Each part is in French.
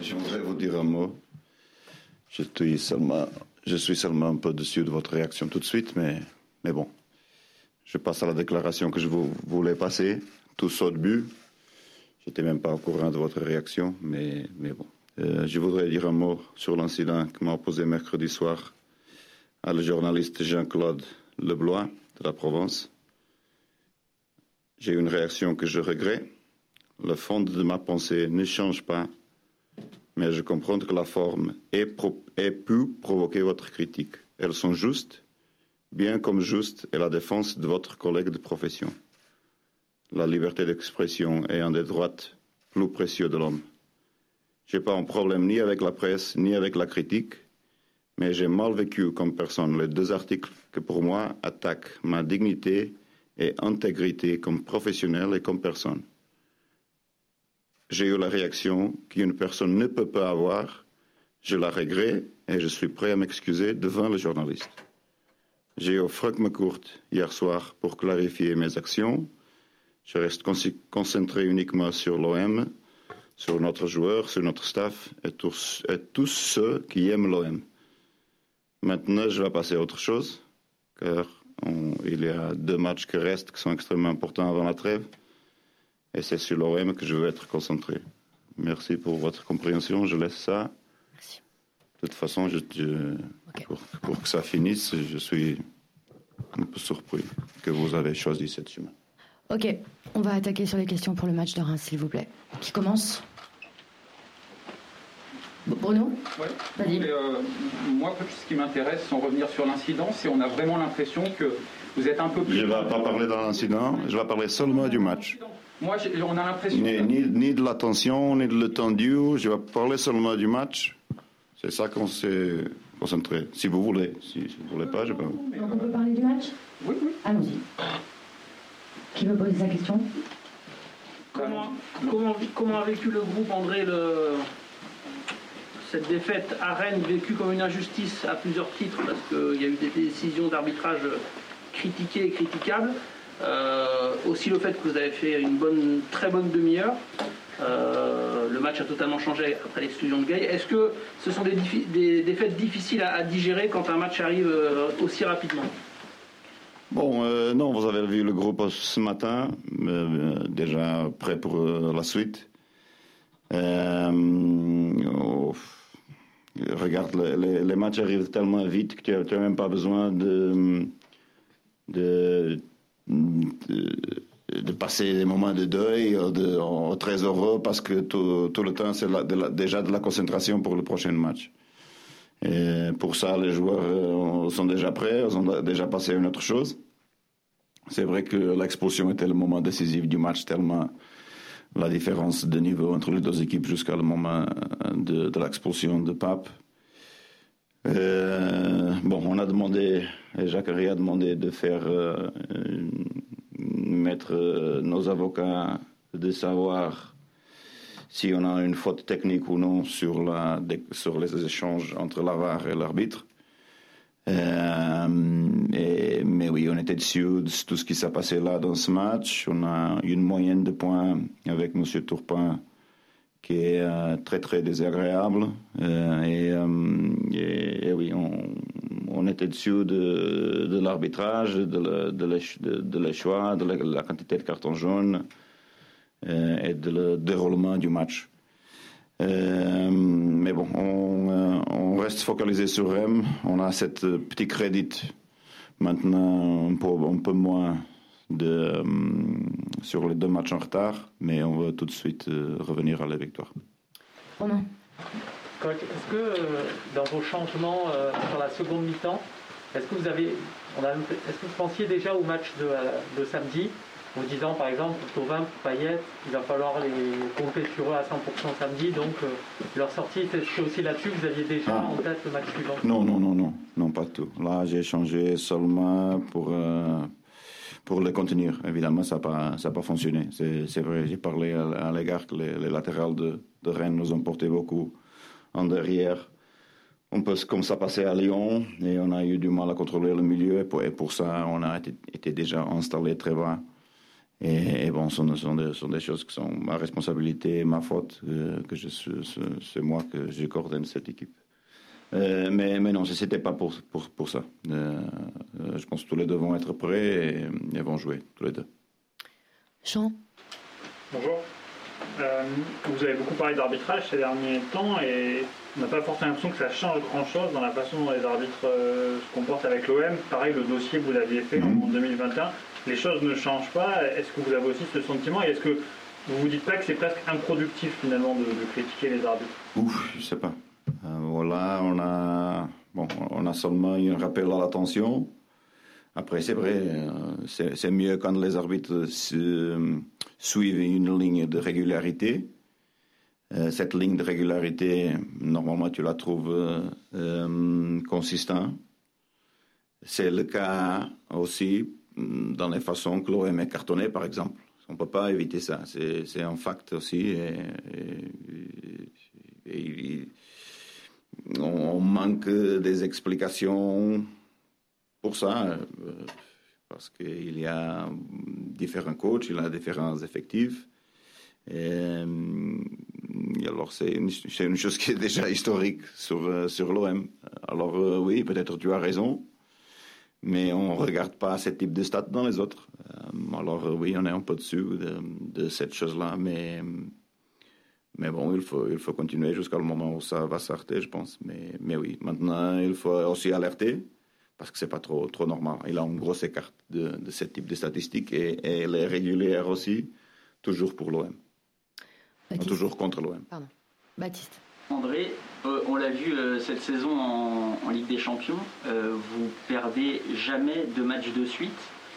je voudrais vous dire un mot. Je suis seulement, je suis seulement un peu dessus de votre réaction tout de suite, mais, mais bon. Je passe à la déclaration que je vous voulais passer. Tout saut de but. J'étais même pas au courant de votre réaction, mais, mais bon. Euh, je voudrais dire un mot sur l'incident que m'a opposé mercredi soir à le journaliste Jean-Claude Leblois de la Provence. J'ai une réaction que je regrette. Le fond de ma pensée ne change pas, mais je comprends que la forme ait, pu provoquer votre critique. Elles sont justes, bien comme juste est la défense de votre collègue de profession. La liberté d'expression est un des droits plus précieux de l'homme. Je n'ai pas un problème ni avec la presse, ni avec la critique, mais j'ai mal vécu comme personne les deux articles que pour moi attaquent ma dignité et intégrité comme professionnel et comme personne. J'ai eu la réaction qu'une personne ne peut pas avoir. Je la regrette et je suis prêt à m'excuser devant le journaliste. J'ai eu Franck McCourt hier soir pour clarifier mes actions. Je reste concentré uniquement sur l'OM sur notre joueur, sur notre staff et tous, ceux qui aiment l'OM. Maintenant, je vais passer à autre chose, car il y a deux matchs qui restent qui sont extrêmement importants avant la trêve, et c'est sur l'OM que je veux être concentré. Merci pour votre compréhension, je laisse ça. Merci. De toute façon, je, pour, que ça finisse, je suis un peu surpris que vous avez choisi cette chemin. Ok, on va attaquer sur les questions pour le match de Reims, s'il vous plaît. Qui commence? Bruno? Oui. Euh, moi, ce qui m'intéresse, sans revenir sur l'incident, c'est on a vraiment l'impression que vous êtes un peu plus. Je ne vais pas parler de l'incident, je vais parler seulement du match. Moi, on a l'impression. Ni, ni, de la tension, ni de l'étendue, je vais parler seulement du match. C'est ça qu'on s'est concentré. Si vous voulez. Si, vous ne voulez pas, je peux. Donc on peut parler du match Oui, oui. Allons-y. Qui veut poser sa question? Comment, comment, a vécu le groupe, André, le, cette défaite à Rennes vécue comme une injustice à plusieurs titres, parce qu'il y a eu des décisions d'arbitrage critiquées et critiquables? Euh, aussi le fait que vous avez fait une bonne, très bonne demi-heure. Euh, le match a totalement changé après l'exclusion de Gay. Est-ce que ce sont des, défaites difficiles à, digérer quand un match arrive euh, aussi rapidement? Bon, non, vous avez vu le groupe ce matin, déjà prêt pour la suite. Regarde, les, matchs arrivent tellement vite que tu n'as même pas besoin de, de, de, passer des moments de deuil de, très heureux parce que tout, le temps, c'est déjà de la concentration pour le prochain match. Et pour ça, les joueurs euh, sont déjà prêts, ils ont déjà passé à une autre chose. C'est vrai que l'expulsion était le moment décisif du match, tellement la différence de niveau entre les deux équipes jusqu'à le moment de l'expulsion de Pape. Euh, bon, on a demandé, Jacques a demandé de faire euh, mettre euh, nos avocats de savoir si on a une faute technique ou non sur, la, sur les échanges entre l'avare et l'arbitre. Mais oui, on était dessus de tout ce qui s'est passé là dans ce match. On a une moyenne de points avec M. Tourpin qui est euh, très très désagréable. Euh, et, oui, on, était dessus de, l'arbitrage, de, de, de, choix, de la, quantité de cartons jaunes et de le déroulement du match. Euh, mais bon, on, reste focalisé sur REM. On a cette petit crédit maintenant un peu moins de, euh, sur les deux matchs en retard, mais on va tout de suite euh, revenir à la victoire. Romain Est-ce que dans vos changements sur la seconde mi-temps, est-ce que vous avez, est-ce que vous pensiez déjà au match de, de samedi en disant par exemple pour Tauvin, pour Payet, il va falloir les compter sur eux à 100% samedi, donc euh, leur sortie, c'est aussi là-dessus vous aviez déjà ah. en tête le match suivant? Non, non, non, non, non, pas tout. Là, j'ai changé seulement pour, euh, pour les contenir. Évidemment, ça n'a pas, fonctionné. C'est vrai, j'ai parlé à, l'égard que les, les, latérales de, de Rennes nous ont porté beaucoup en derrière. On peut, comme ça passait à Lyon, et on a eu du mal à contrôler le milieu, et pour, ça, on a été, déjà installé très bas. Et, bon, ce sont, des, choses qui sont ma responsabilité, ma faute, que je c'est moi que je coordonne cette équipe. Euh, mais, mais non, ce n'était pas pour, pour, pour ça. Euh, je pense que tous les deux vont être prêts et, et vont jouer, tous les deux. Jean? Bonjour. Euh, vous avez beaucoup parlé d'arbitrage ces derniers temps et on n'a pas forcément l'impression que ça change grand-chose dans la façon dont les arbitres euh, se comportent avec l'OM. Pareil, le dossier que vous l'aviez fait en 2021, mhm. les choses ne changent pas. Est-ce que vous avez aussi ce sentiment et est-ce que vous vous dites pas que c'est presque improductif finalement de, critiquer les arbitres? Ouf, je sais pas. Euh, voilà, on a, bon, on a seulement un rappel à l'attention. Après, c'est vrai, c'est mieux quand les arbitres suivent une ligne de régularité. Euh, cette ligne de régularité, normalement, tu la trouves euh, euh, consistante. C'est le cas aussi mm, dans les façons que l'OM est cartonné, par exemple. On ne peut pas éviter ça. C'est un fact aussi. Et, on manque des explications pour ça, parce qu'il y a différents coachs, il y a différents effectifs. Et, alors c'est une, chose qui est déjà historique sur, euh, sur l'OM. Alors euh, oui, peut-être tu as raison, mais on ne regarde pas ce type de stats dans les autres. Euh, alors oui, on est un peu dessus de, de cette chose-là, mais, mais bon, il faut, il faut continuer jusqu'au moment où ça va s'arrêter, je pense. Mais, mais oui, maintenant, il faut aussi alerter parce que c'est pas trop, trop normal. Il a une grosse écart de, de ce type de statistiques et, et elle est régulière aussi, toujours pour l'OM. Toujours contre l'OM. Pardon. Baptiste. André, euh, on l'a vu euh, cette saison en, Ligue des Champions, euh, vous perdez jamais de match de suite.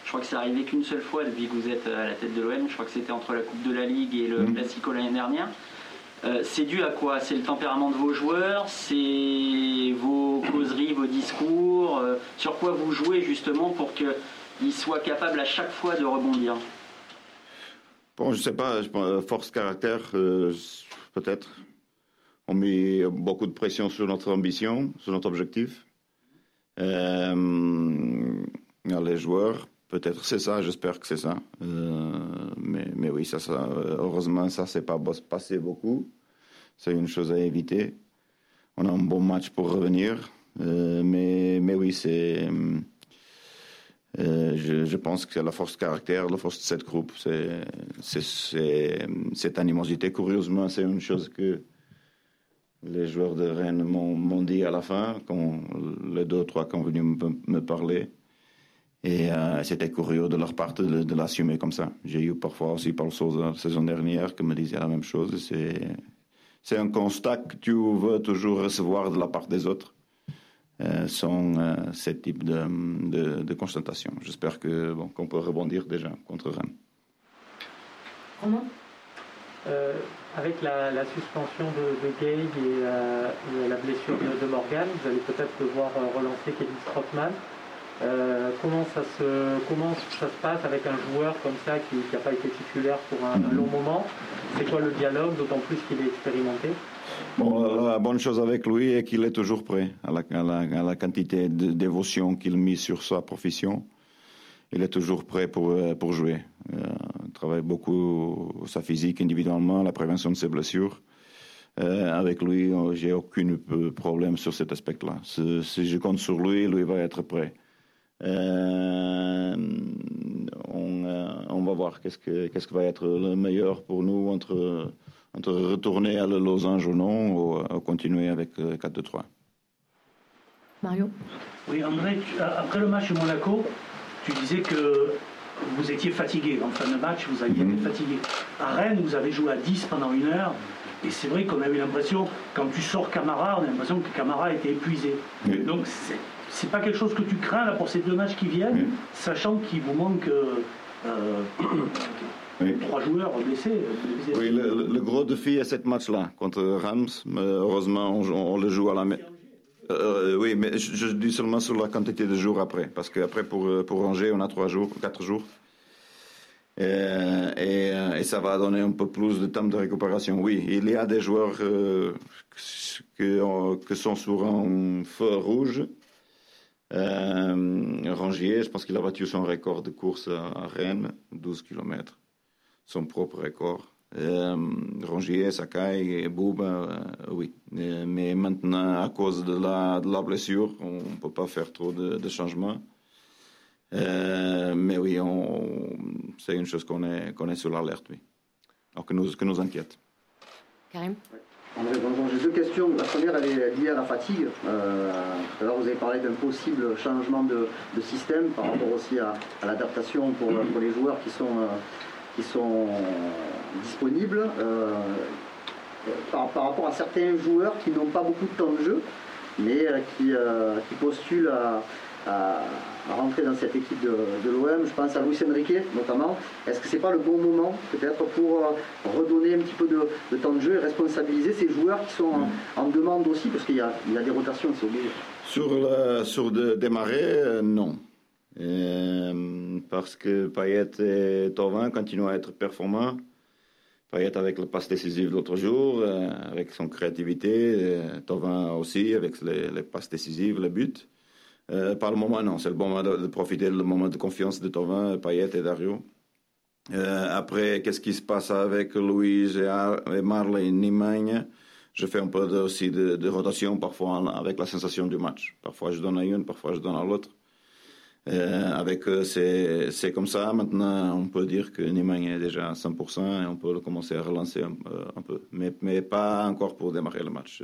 Je crois que c'est arrivé qu'une seule fois depuis que vous êtes à la tête de l'OM. Je crois que c'était entre la Coupe de la Ligue et le mmh. Classico l'année dernière. C'est dû à quoi? C'est le tempérament de vos joueurs? C'est vos causeries, vos discours? Sur quoi vous jouez justement pour qu'ils soient capables à chaque fois de rebondir? Bon, je sais pas, force caractère, euh, peut-être. On met beaucoup de pression sur notre ambition, sur notre objectif. Euh, les joueurs, peut-être c'est ça, j'espère que c'est ça. Euh, mais, mais, oui, ça, ça, heureusement, ça s'est pas passé beaucoup. C'est une chose à éviter. On a un bon match pour revenir. mais, mais oui, c'est euh, je, je, pense que la force de caractère, la force de cette groupe, c'est cette animosité. Curieusement, c'est une chose que les joueurs de Rennes m'ont dit à la fin, quand les deux ou trois qui ont venu me, parler. Et euh, c'était curieux de leur part de, l'assumer comme ça. J'ai eu parfois aussi par la saison dernière qui me disait la même chose. C'est un constat que tu veux toujours recevoir de la part des autres. Euh, sont euh, ce type de, de, de constatation. J'espère que bon, qu'on peut rebondir déjà contre Rennes. Comment? Euh, avec la, suspension de, de Gay et, la blessure de, Morgan, vous allez peut-être devoir relancer Kevin Strottmann. comment, ça se, comment ça se passe avec un joueur comme ça qui n'a pas été titulaire pour un, long moment? C'est quoi le dialogue, d'autant plus qu'il est expérimenté? Bon, la bonne chose avec lui est qu'il est toujours prêt à la, à la, quantité de dévotion qu'il met sur sa profession. Il est toujours prêt pour, euh, pour jouer. Euh, il travaille beaucoup sa physique individuellement, la prévention de ses blessures. Euh, avec lui, j'ai aucun problème sur cet aspect-là. Si, si, je compte sur lui, lui va être prêt. Euh, on, on, va voir qu'est-ce que qu'est-ce va être le meilleur pour nous entre entre retourner à le losange ou non, ou, ou continuer avec 4-2-3. Euh, Mario? Oui, André, après le match de Monaco, tu disais que vous étiez fatigué. En fin de match, vous aviez été mhm. fatigué. À Rennes, vous avez joué à 10 pendant une heure. Et c'est vrai qu'on a eu l'impression, quand tu sors Camara, on a l'impression que Camara était épuisé. Donc, c'est pas quelque chose que tu crains là, pour ces deux matchs qui viennent, sachant qu'il vous manque. Euh, Trois joueurs blessés. Oui, le, gros défi à cette match-là contre Rams, heureusement, on, le joue à la maison. Euh, oui, mais je, dis seulement sur la quantité de jours après, parce qu'après pour pour Angers, on a trois jours, quatre jours, et, et, ça va donner un peu plus de temps de récupération. Oui, il y a des joueurs euh, qui, sont sur un feu rouge. Euh, Rangier, je pense qu'il a battu son record de course à Rennes, 12 km. son propre record. Euh, Rongier, Sakai et Bouba, euh, oui. mais maintenant, à cause de la, de la blessure, on ne peut pas faire trop de, de changements. Euh, mais oui, c'est une chose qu'on est, qu'on est sur l'alerte, oui. Alors que nous, que nous inquiète. Karim? J'ai deux questions. La première, elle est liée à la fatigue. Euh, vous avez parlé d'un possible changement de, système par rapport aussi à, l'adaptation pour, les joueurs qui sont, euh, qui sont disponibles. Euh, par, par, rapport à certains joueurs qui n'ont pas beaucoup de temps de jeu, mais euh, qui, euh, qui postulent à, à, rentrer dans cette équipe de, l'OM. Je pense à Luis Enrique notamment. Est-ce que c'est pas le bon moment peut-être pour euh, redonner un petit peu de, temps de jeu et responsabiliser ces joueurs qui sont en, demande aussi? Parce qu'il y, a des rotations, c'est obligé. Sur, le, sur de démarrer, euh, non. Euh, parce que Payet et Tovin continuent à être performants. Payet avec le passe décisif l'autre jour, avec son créativité, Tovin aussi avec les, les passes décisives, les buts. Euh, par le moment, non. C'est le bon moment de, profiter du moment de confiance de Tovin, Payet et Dario. Euh, après, qu'est-ce qui se passe avec Louise et, et Marley Nimagne Je fais un peu aussi de, rotation, parfois avec la sensation du match. Parfois, je donne à une, parfois, je donne à l'autre. Euh, avec eux, c'est comme ça. Maintenant, on peut dire que Nimagne est déjà à 100% et on peut commencer à relancer un, un peu. Mais, mais, pas encore pour démarrer le match.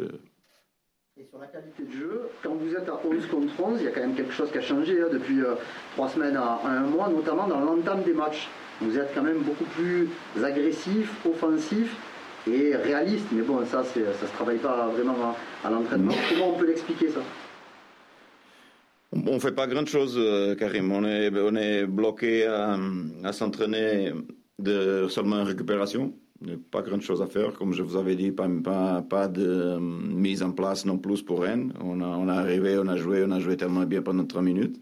Et sur la qualité de jeu, quand vous êtes à 11 contre 11, il y a quand même quelque chose qui a changé hein, depuis euh, trois semaines à, à, un mois, notamment dans l'entame des matchs. Vous êtes quand même beaucoup plus agressif, offensif et réaliste. Mais bon, ça, ça se travaille pas vraiment à, à l'entraînement. Comment on peut l'expliquer ça? On ne fait pas grand chose, euh, Karim. On est, on est bloqué à, à s'entraîner de seulement en récupération. Pas grand chose à faire, comme je vous avais dit, pas, pas, pas de mise en place non plus pour Rennes. On a, on a arrivé, on a joué, on a joué tellement bien pendant 3 minutes.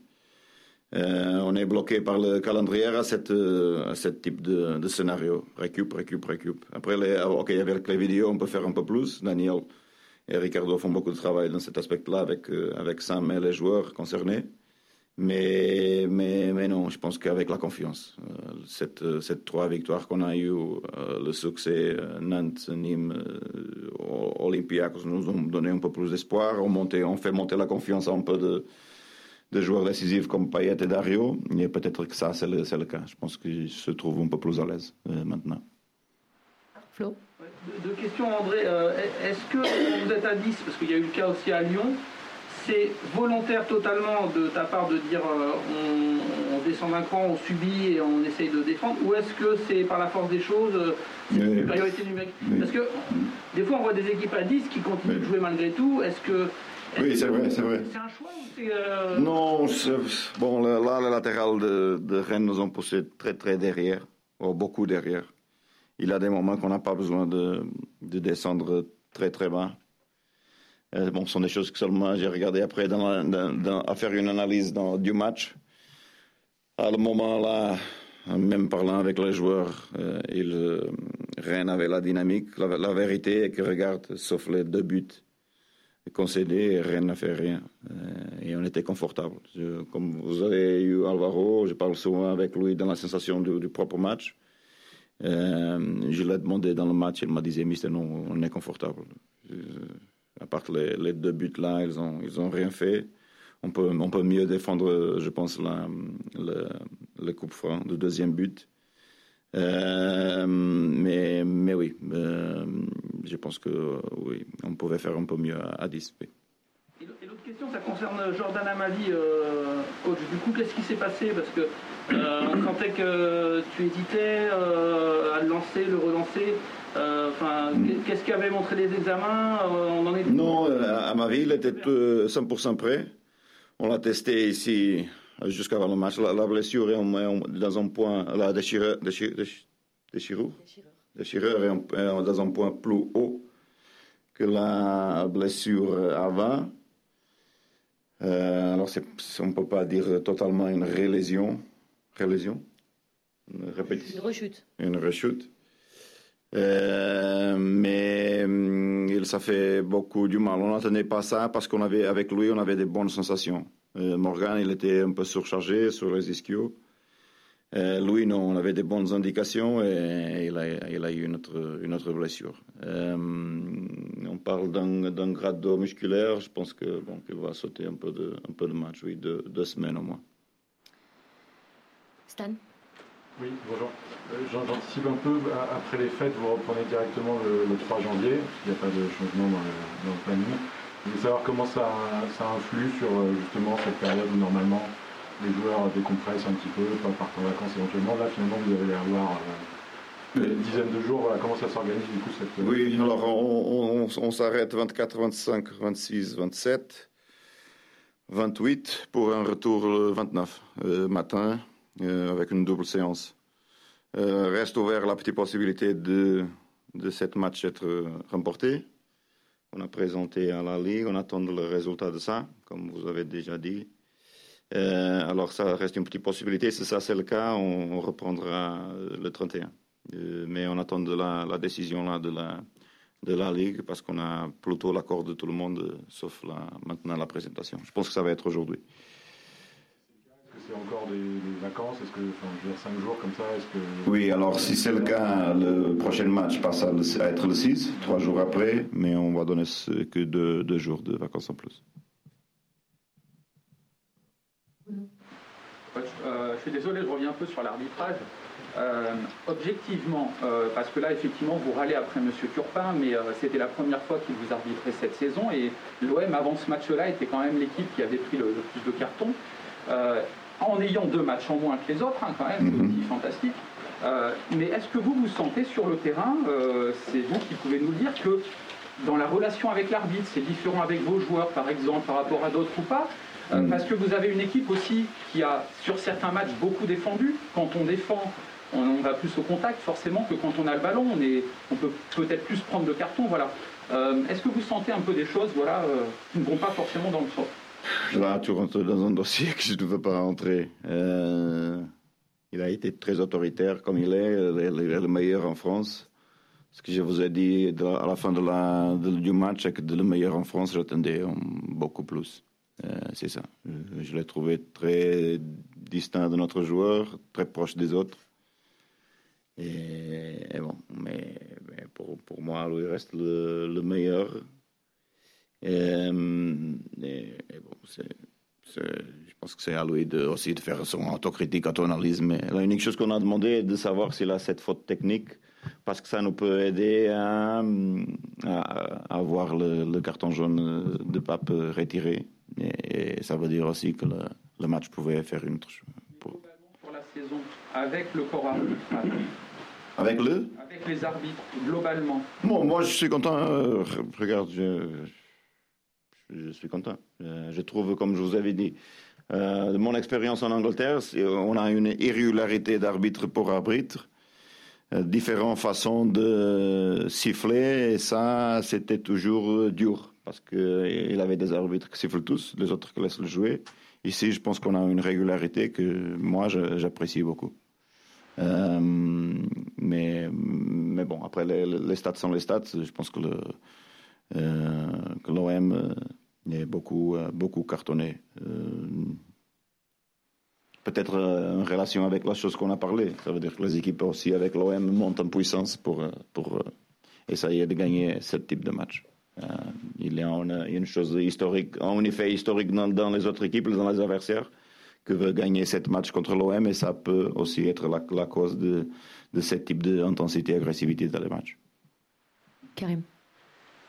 Euh, on est bloqué par le calendrier à, cette, à ce type de, de, scénario. Récup, récup, récup. Après, les, ok, avec les vidéos, on peut faire un peu plus. Daniel et Ricardo font beaucoup de travail dans cet aspect-là avec, avec Sam et les joueurs concernés. Mais, mais, mais non, je pense qu'avec la confiance, euh, cette, cette trois victoires qu'on a eues, euh, le succès euh, Nantes, Nîmes, Olympiakos nous ont donné un peu plus d'espoir. On, on fait monter la confiance un peu de, de joueurs décisifs comme Payet et Dario. Et peut-être que ça, c'est le, le, cas. Je pense qu'ils se trouvent un peu plus à l'aise maintenant. Flo? Deux, deux questions, André. Est-ce que vous êtes à 10, parce qu'il y a eu le cas aussi à Lyon, c'est volontaire totalement de ta part de dire euh, on, on, descend d'un cran, on subit et on essaye de défendre Ou est-ce que c'est par la force des choses, euh, c'est une supériorité numérique Parce que des fois on voit des équipes à 10 qui continuent de jouer malgré tout. Est-ce que. Est oui, c'est vrai, c'est vrai. C'est un choix ou c'est. Euh... Non, bon, là, les latérales de, de, Rennes nous ont poussé très très derrière, oh, beaucoup derrière. Il y a des moments qu'on n'a pas besoin de, de descendre très très bas. Euh, bon, ce sont des choses que seulement j'ai regardé après à faire une analyse du match. À le moment-là, même parlant avec les joueurs, euh, il, euh, la dynamique. La, vérité est que, regarde, sauf les deux buts concédés, Rennes n'a fait rien. Euh, et on était confortable. Comme vous avez eu Alvaro, je parle souvent avec lui dans la sensation du, propre match. Euh, je l'ai demandé dans le match, il m'a dit, Mister, non, on est confortable. À part les, deux buts là, ils ont, ils ont rien fait. On peut, on peut mieux défendre, je pense, la, le, le coupe franc, le deuxième but. Euh, mais, mais oui, euh, je pense que oui, on pouvait faire un peu mieux à, à 10. Oui. Et l'autre question, ça concerne Jordan Amali, euh, coach. Du coup, qu'est-ce qui s'est passé? Parce que on sentait que tu hésitais euh, à le lancer, le relancer. Enfin, qu'est-ce qui avait montré les examens On en est Non, à ma vie, il était 100% prêt. On l'a testé ici jusqu'avant le match. La, la blessure est dans un point, la déchirure, déchirure, déchirure, déchirure est dans un point plus haut que la blessure avant. Euh, alors, on ne peut pas dire totalement une rélésion. Rélésion Une répétition. Une rechute. Une rechute. Euh, mais il ça fait beaucoup du mal. On n'attendait pas ça parce qu'on avait avec lui on avait des bonnes sensations. Euh, Morgan il était un peu surchargé sur les ischios. Euh, Louis, non, on avait des bonnes indications et il a, il a eu une autre, une autre blessure. On parle d'un grade d'eau musculaire. Je pense que bon, qu'il va sauter un peu de, un peu de match, oui, deux, deux semaines au moins. Stan Oui, bonjour. Euh, j'anticipe un peu. Après les fêtes, vous reprenez directement le, 3 janvier. Il n'y a pas de changement dans le, dans le planning. Je veux savoir comment ça, ça influe sur justement cette période où normalement les joueurs décompressent un petit peu, partent en vacances éventuellement. Là, finalement, vous allez avoir euh, une dizaine de jours. Voilà, comment ça s'organise du coup cette... Euh, oui, alors on, s'arrête 24, 25, 26, 27, 28 pour un retour le 29 euh, matin avec une double séance. reste ouvert la petite possibilité de, de cette match être remporté. On a présenté à la Ligue, on attend le résultat de ça, comme vous avez déjà dit. Euh, alors ça reste une petite possibilité. Si ça c'est le cas, on, reprendra le 31. Euh, mais on attend de la, décision là de la de la ligue parce qu'on a plutôt l'accord de tout le monde, sauf maintenant la présentation. Je pense que ça va être aujourd'hui. C'est encore des, vacances Est-ce que, enfin, je veux dire, 5 jours comme ça est-ce que... Oui, alors si c'est le cas, le prochain match passe à, être le 6, trois jours après, mais on va donner que deux jours de vacances en plus. Euh, je suis désolé, je reviens un peu sur l'arbitrage. Euh, objectivement, euh, parce que là, effectivement, vous râlez après M. Turpin, mais c'était la première fois qu'il vous arbitrait cette saison, et l'OM, avant ce match-là, était quand même l'équipe qui avait pris le, plus de cartons, en ayant deux matchs en moins que les autres, hein, quand même, c'est mhm. fantastique. mais est-ce que vous vous sentez sur le terrain, c'est vous qui pouvez nous le dire, que dans la relation avec l'arbitre, c'est différent avec vos joueurs, par exemple, par rapport à d'autres ou pas euh, mm. Parce que vous avez une équipe aussi qui a, sur certains matchs, beaucoup défendu. Quand on défend, on, va plus au contact, forcément, que quand on a le ballon, on, est, on peut peut-être plus prendre de carton. Voilà. Euh, est-ce que vous sentez un peu des choses voilà, euh, qui ne vont pas forcément dans le sens Là, tu rentres dans un dossier que je ne veux pas rentrer. il a été très autoritaire comme il est, le meilleur en France. Ce que je vous ai dit à la fin du match, c'est que le meilleur en France, j'attendais beaucoup plus. Euh, c'est ça. Je, l'ai trouvé très distinct de notre joueur, très proche des autres. Et, bon, mais, pour, moi, lui reste le, meilleur. Et, bon, je pense que c'est à lui de, aussi de faire son autocritique, autoanalyse. Mais la unique chose qu'on a demandé est de savoir s'il a cette faute technique, parce que ça nous peut aider à, à, avoir le, le, carton jaune de Pape retiré. Et, ça veut dire aussi que le, match pouvait faire une. Pour... pour la saison, avec le corps. Avec le? Avec les arbitres, globalement. Bon, moi, je suis content. Euh, regarde, je, je, suis content. Euh, je trouve, comme je vous avais dit, euh, mon expérience en Angleterre, on a une irrégularité d'arbitre pour arbitre, différentes façons de siffler, et ça, c'était toujours dur parce qu'il avait des arbitres qui sifflent tous, les autres qui laissent le jouer. Ici, je pense qu'on a une régularité que moi, j'apprécie beaucoup. Euh, mais, bon, après, les, stats sont les stats. Je pense que l'OM euh, euh, est beaucoup, beaucoup cartonné. Peut-être en relation avec la chose qu'on a parlé. Ça veut dire que les équipes aussi avec l'OM montent en puissance pour, pour essayer de gagner ce type de match. Euh, il y a une, chose historique, un effet historique dans, les autres équipes, dans les adversaires, que veut gagner cette match contre l'OM et ça peut aussi être la, cause de, de ce type d'intensité et agressivité dans les matchs. Karim.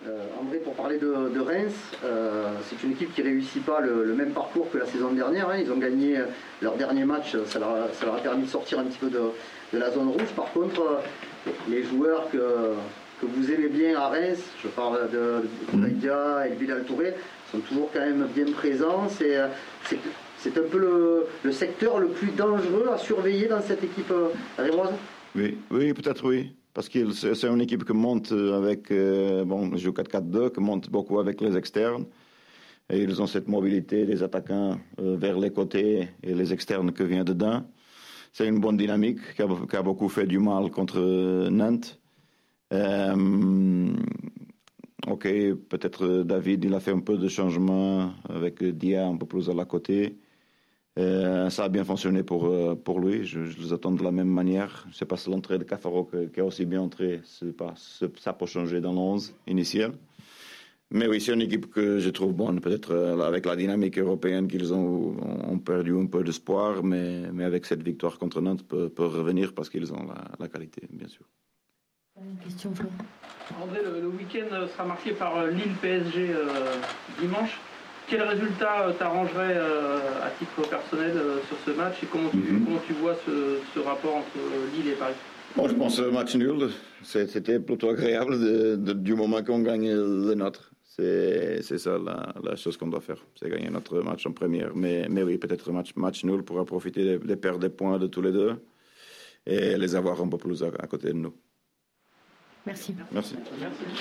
Euh, André, pour parler de, Reims, euh, c'est une équipe qui ne réussit pas le, même parcours que la saison dernière. Hein. Ils ont gagné leur dernier match, ça leur, a permis de sortir un petit peu de, la zone rouge. Par contre, les joueurs que, que vous aimez bien à Reims, je parle de, de et de Bilal Touré, sont toujours quand même bien présents. C'est, c'est, un peu le, secteur le plus dangereux à surveiller dans cette équipe euh, rémoise? Oui, oui peut-être oui. Parce que c'est une équipe qui monte avec, euh, bon, je joue 4-4-2, qui monte beaucoup avec les externes. Et ils ont cette mobilité des attaquants euh, vers les côtés et les externes qui viennent dedans. C'est une bonne dynamique qui a, beaucoup fait du mal contre Nantes. Euh, ok, peut-être David, il a fait un peu de changement avec Dia un peu plus à la côté. Euh, ça a bien fonctionné pour, euh, pour lui. Je, je les attends de la même manière. C'est pas l'entrée de Cafaro qui a aussi bien entré. Pas, ça peut changer dans l'11 initial. Mais oui, c'est une équipe que je trouve bonne. Peut-être euh, avec la dynamique européenne qu'ils ont, ont, perdu un peu d'espoir, mais, mais avec cette victoire contre Nantes, peut, peut revenir parce qu'ils ont la, la, qualité, bien sûr. Une question, Flo. André, le, le week-end sera marqué par Lille-PSG euh, dimanche. Quel résultat t'arrangerait euh, à titre personnel euh, sur ce match et comment tu, mm -hmm. comment tu vois ce, ce, rapport entre Lille et Paris? Bon, Je pense que match nul, c'était plutôt agréable de, de, du moment qu'on gagne le nôtre. C'est ça la, la chose qu'on doit faire, c'est gagner notre match en première. Mais, mais oui, peut-être match, match nul pour profiter des, des pertes de points de tous les deux et les avoir un peu plus à, à côté de nous. Merci. Merci. Merci.